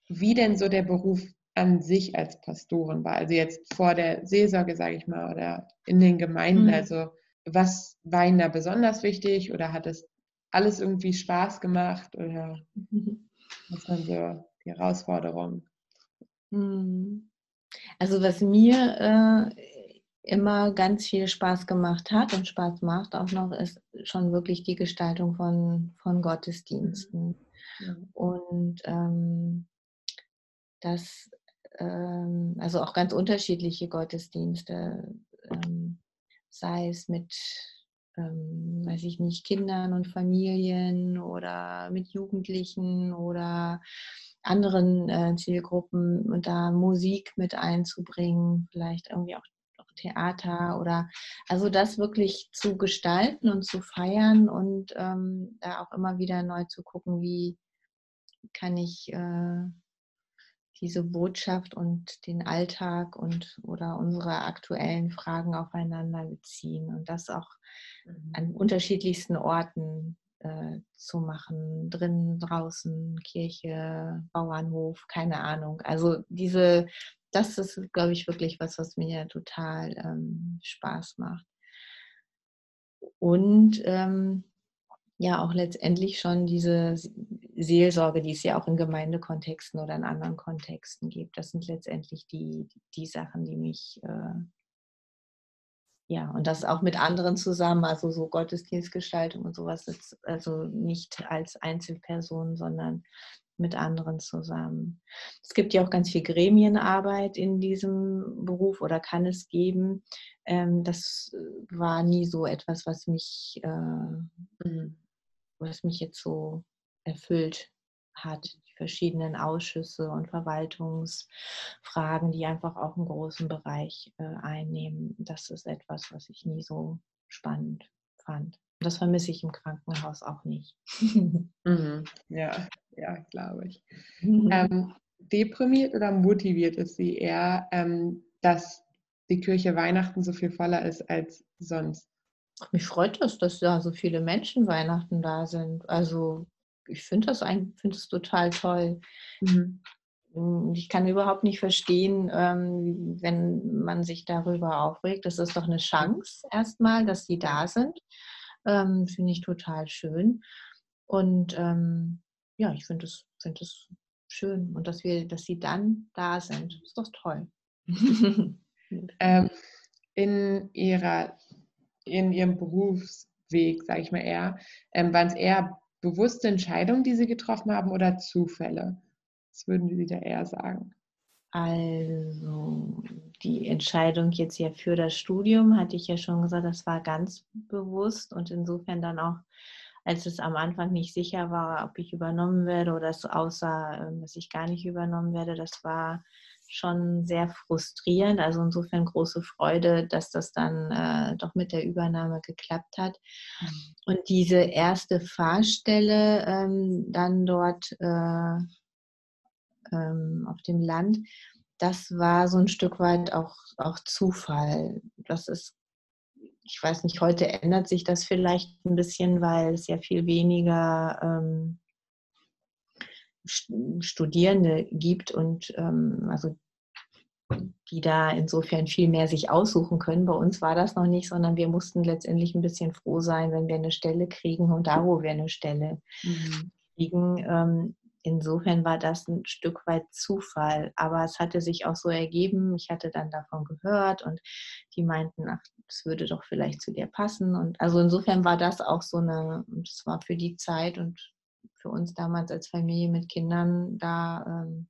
wie denn so der Beruf an sich als Pastorin war. Also jetzt vor der Seelsorge, sage ich mal, oder in den Gemeinden. Mhm. Also was war Ihnen da besonders wichtig oder hat es alles irgendwie Spaß gemacht oder was waren so die Herausforderungen? Mhm. Also was mir äh, immer ganz viel Spaß gemacht hat und Spaß macht auch noch, ist schon wirklich die Gestaltung von, von Gottesdiensten. Ja. Und ähm, das, ähm, also auch ganz unterschiedliche Gottesdienste, ähm, sei es mit, ähm, weiß ich nicht, Kindern und Familien oder mit Jugendlichen oder anderen äh, Zielgruppen und da Musik mit einzubringen, vielleicht irgendwie auch, auch, Theater oder also das wirklich zu gestalten und zu feiern und ähm, da auch immer wieder neu zu gucken, wie kann ich äh, diese Botschaft und den Alltag und oder unsere aktuellen Fragen aufeinander beziehen und das auch mhm. an unterschiedlichsten Orten äh, zu machen, drinnen, draußen, Kirche, Bauernhof, keine Ahnung. Also diese, das ist, glaube ich, wirklich was, was mir total ähm, Spaß macht. Und ähm, ja, auch letztendlich schon diese Seelsorge, die es ja auch in Gemeindekontexten oder in anderen Kontexten gibt. Das sind letztendlich die, die Sachen, die mich äh, ja, und das auch mit anderen zusammen, also so Gottesdienstgestaltung und sowas, ist also nicht als Einzelperson, sondern mit anderen zusammen. Es gibt ja auch ganz viel Gremienarbeit in diesem Beruf oder kann es geben. Ähm, das war nie so etwas, was mich, äh, mhm. was mich jetzt so erfüllt hat. Verschiedenen Ausschüsse und Verwaltungsfragen, die einfach auch einen großen Bereich äh, einnehmen. Das ist etwas, was ich nie so spannend fand. Das vermisse ich im Krankenhaus auch nicht. Mhm. Ja, ja, glaube ich. Mhm. Ähm, deprimiert oder motiviert ist sie eher, ähm, dass die Kirche Weihnachten so viel voller ist als sonst? Mich freut es, dass da so viele Menschen Weihnachten da sind. Also ich finde das eigentlich find das total toll. Mhm. Hm, ich kann überhaupt nicht verstehen, ähm, wenn man sich darüber aufregt. Das ist doch eine Chance erstmal, dass sie da sind. Ähm, finde ich total schön. Und ähm, ja, ich finde es find schön. Und dass wir, dass sie dann da sind, ist doch toll. in ihrer, in ihrem Berufsweg, sage ich mal eher, waren es eher bewusste Entscheidungen, die Sie getroffen haben oder Zufälle? Was würden Sie da eher sagen? Also die Entscheidung jetzt ja für das Studium, hatte ich ja schon gesagt, das war ganz bewusst und insofern dann auch, als es am Anfang nicht sicher war, ob ich übernommen werde oder es aussah, ähm, dass ich gar nicht übernommen werde, das war schon sehr frustrierend. Also insofern große Freude, dass das dann äh, doch mit der Übernahme geklappt hat. Mhm. Und diese erste Fahrstelle ähm, dann dort äh, ähm, auf dem Land, das war so ein Stück weit auch, auch Zufall. Das ist, ich weiß nicht, heute ändert sich das vielleicht ein bisschen, weil es ja viel weniger ähm, Studierende gibt und ähm, also die da insofern viel mehr sich aussuchen können. Bei uns war das noch nicht, sondern wir mussten letztendlich ein bisschen froh sein, wenn wir eine Stelle kriegen und da, wo wir eine Stelle mhm. kriegen. Ähm, insofern war das ein Stück weit Zufall, aber es hatte sich auch so ergeben. Ich hatte dann davon gehört und die meinten, ach, das würde doch vielleicht zu dir passen. Und also insofern war das auch so eine, das war für die Zeit und für uns damals als Familie mit Kindern da ähm,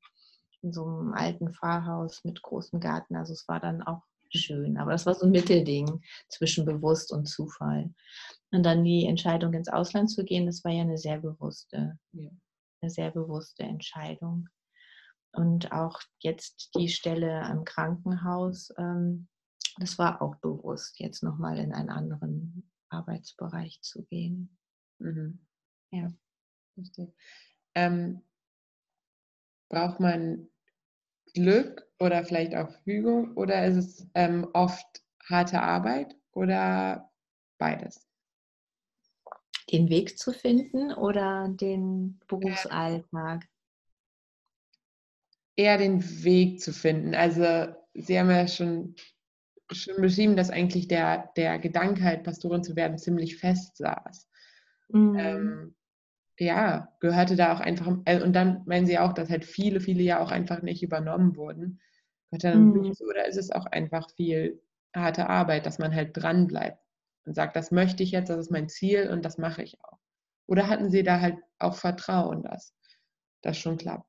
in so einem alten Pfarrhaus mit großem Garten. Also es war dann auch schön. Aber das war so ein Mittelding zwischen bewusst und Zufall. Und dann die Entscheidung ins Ausland zu gehen, das war ja eine sehr bewusste, ja. eine sehr bewusste Entscheidung. Und auch jetzt die Stelle am Krankenhaus, ähm, das war auch bewusst, jetzt nochmal in einen anderen Arbeitsbereich zu gehen. Mhm. Ja. Ähm, braucht man Glück oder vielleicht auch Fügung oder ist es ähm, oft harte Arbeit oder beides? Den Weg zu finden oder den Berufsalltag? Eher den Weg zu finden. Also Sie haben ja schon, schon beschrieben, dass eigentlich der, der Gedanke halt, Pastorin zu werden, ziemlich fest saß. Mhm. Ähm, ja, gehörte da auch einfach, äh, und dann meinen Sie auch, dass halt viele, viele ja auch einfach nicht übernommen wurden. Gehört dann mhm. oder ist es auch einfach viel harte Arbeit, dass man halt dran bleibt und sagt, das möchte ich jetzt, das ist mein Ziel und das mache ich auch. Oder hatten Sie da halt auch Vertrauen, dass das schon klappt?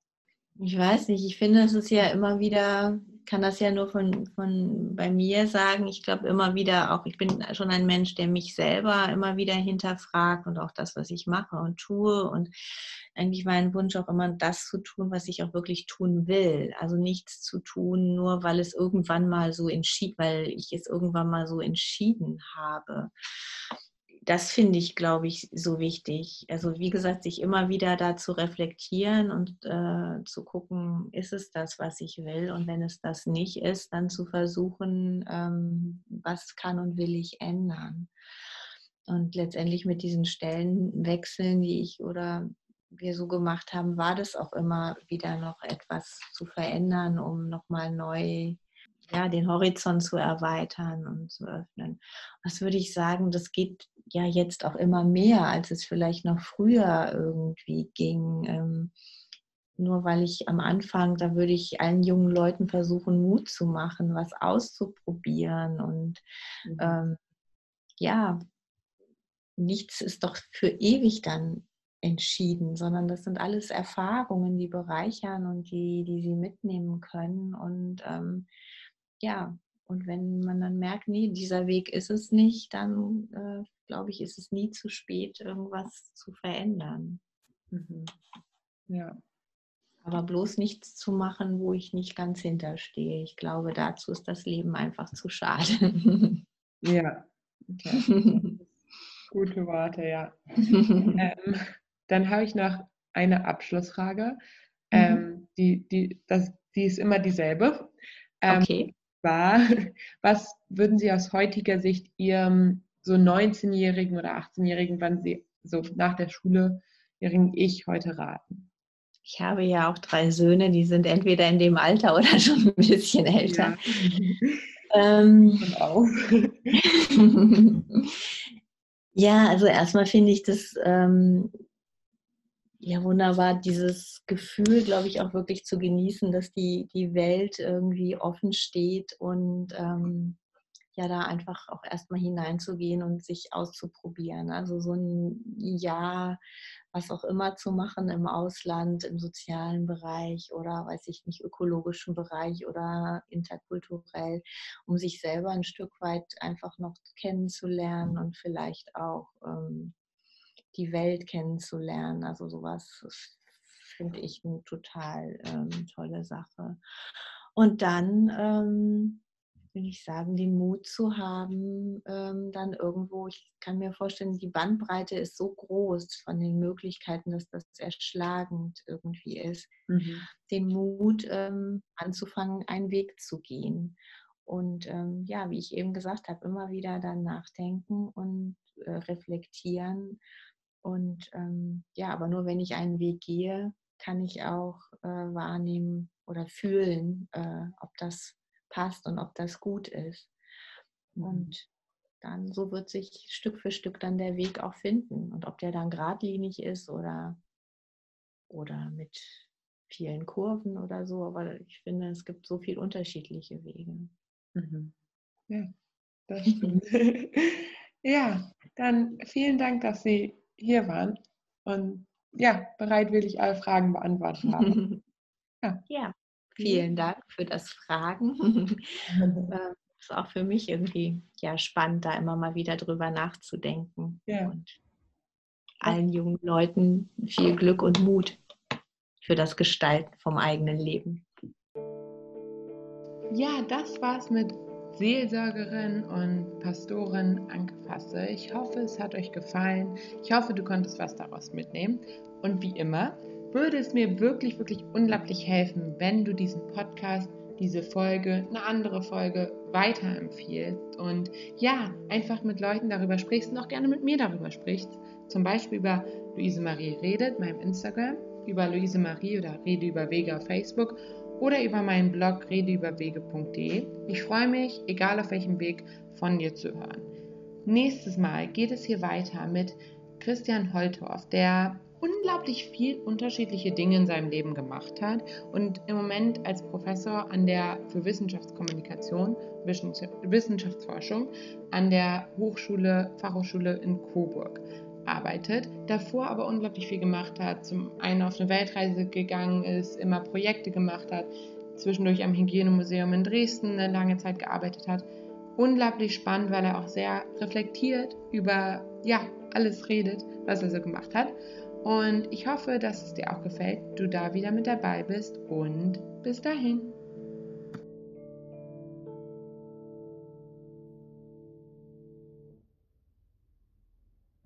Ich weiß nicht, ich finde, es ist ja immer wieder, kann das ja nur von, von bei mir sagen, ich glaube immer wieder auch, ich bin schon ein Mensch, der mich selber immer wieder hinterfragt und auch das, was ich mache und tue und eigentlich mein Wunsch auch immer das zu tun, was ich auch wirklich tun will. Also nichts zu tun, nur weil es irgendwann mal so entschieden, weil ich es irgendwann mal so entschieden habe das finde ich, glaube ich, so wichtig. Also wie gesagt, sich immer wieder da zu reflektieren und äh, zu gucken, ist es das, was ich will? Und wenn es das nicht ist, dann zu versuchen, ähm, was kann und will ich ändern? Und letztendlich mit diesen Stellenwechseln, die ich oder wir so gemacht haben, war das auch immer wieder noch etwas zu verändern, um nochmal neu ja, den Horizont zu erweitern und zu öffnen. Was würde ich sagen, das geht ja jetzt auch immer mehr, als es vielleicht noch früher irgendwie ging. Ähm, nur weil ich am Anfang, da würde ich allen jungen Leuten versuchen, Mut zu machen, was auszuprobieren. Und mhm. ähm, ja, nichts ist doch für ewig dann entschieden, sondern das sind alles Erfahrungen, die bereichern und die, die sie mitnehmen können. Und ähm, ja, und wenn man dann merkt, nee, dieser Weg ist es nicht, dann äh, glaube ich, ist es nie zu spät, irgendwas zu verändern. Mhm. Ja. Aber bloß nichts zu machen, wo ich nicht ganz hinterstehe. Ich glaube, dazu ist das Leben einfach zu schade. ja. Okay. Gute Worte, ja. ähm, dann habe ich noch eine Abschlussfrage. Mhm. Ähm, die, die, das, die ist immer dieselbe. Ähm, okay war, was würden Sie aus heutiger Sicht Ihrem so 19-Jährigen oder 18-Jährigen, wann Sie so nach der Schule Ihrem Ich heute raten? Ich habe ja auch drei Söhne, die sind entweder in dem Alter oder schon ein bisschen älter. Ja, ähm, ja also erstmal finde ich das ähm, ja, wunderbar, dieses Gefühl, glaube ich, auch wirklich zu genießen, dass die, die Welt irgendwie offen steht und ähm, ja, da einfach auch erstmal hineinzugehen und sich auszuprobieren. Also so ein Jahr, was auch immer zu machen im Ausland, im sozialen Bereich oder weiß ich nicht, ökologischen Bereich oder interkulturell, um sich selber ein Stück weit einfach noch kennenzulernen und vielleicht auch ähm, die Welt kennenzulernen. Also sowas finde ich eine total ähm, tolle Sache. Und dann ähm, will ich sagen, den Mut zu haben, ähm, dann irgendwo, ich kann mir vorstellen, die Bandbreite ist so groß von den Möglichkeiten, dass das erschlagend irgendwie ist, mhm. den Mut ähm, anzufangen, einen Weg zu gehen. Und ähm, ja, wie ich eben gesagt habe, immer wieder dann nachdenken und äh, reflektieren und ähm, ja, aber nur wenn ich einen Weg gehe, kann ich auch äh, wahrnehmen oder fühlen, äh, ob das passt und ob das gut ist. Mhm. Und dann so wird sich Stück für Stück dann der Weg auch finden. Und ob der dann geradlinig ist oder, oder mit vielen Kurven oder so. Aber ich finde, es gibt so viele unterschiedliche Wege. Mhm. Ja, das stimmt. ja, dann vielen Dank, dass Sie hier waren und ja, bereitwillig alle Fragen beantwortet haben. ja. ja. vielen Dank für das Fragen. Ähm, ist auch für mich irgendwie ja spannend, da immer mal wieder drüber nachzudenken. Ja. Und allen jungen Leuten viel Glück und Mut für das Gestalten vom eigenen Leben. Ja, das war's mit Seelsorgerin und Pastorin Anke Fasse. Ich hoffe, es hat euch gefallen. Ich hoffe, du konntest was daraus mitnehmen. Und wie immer, würde es mir wirklich, wirklich unglaublich helfen, wenn du diesen Podcast, diese Folge, eine andere Folge weiterempfiehlst und ja, einfach mit Leuten darüber sprichst und auch gerne mit mir darüber sprichst zum Beispiel über Luise Marie redet, meinem Instagram, über Luise Marie oder Rede über Wege auf Facebook oder über meinen Blog redeüberwege.de. Ich freue mich, egal auf welchem Weg, von dir zu hören. Nächstes Mal geht es hier weiter mit Christian Holtorf, der unglaublich viel unterschiedliche Dinge in seinem Leben gemacht hat und im Moment als Professor an der für Wissenschaftskommunikation, Wissenschaftsforschung an der Hochschule, Fachhochschule in Coburg arbeitet, davor aber unglaublich viel gemacht hat, zum einen auf eine Weltreise gegangen ist, immer Projekte gemacht hat, zwischendurch am Hygienemuseum in Dresden eine lange Zeit gearbeitet hat. Unglaublich spannend, weil er auch sehr reflektiert über ja, alles redet, was er so gemacht hat. Und ich hoffe, dass es dir auch gefällt, du da wieder mit dabei bist und bis dahin.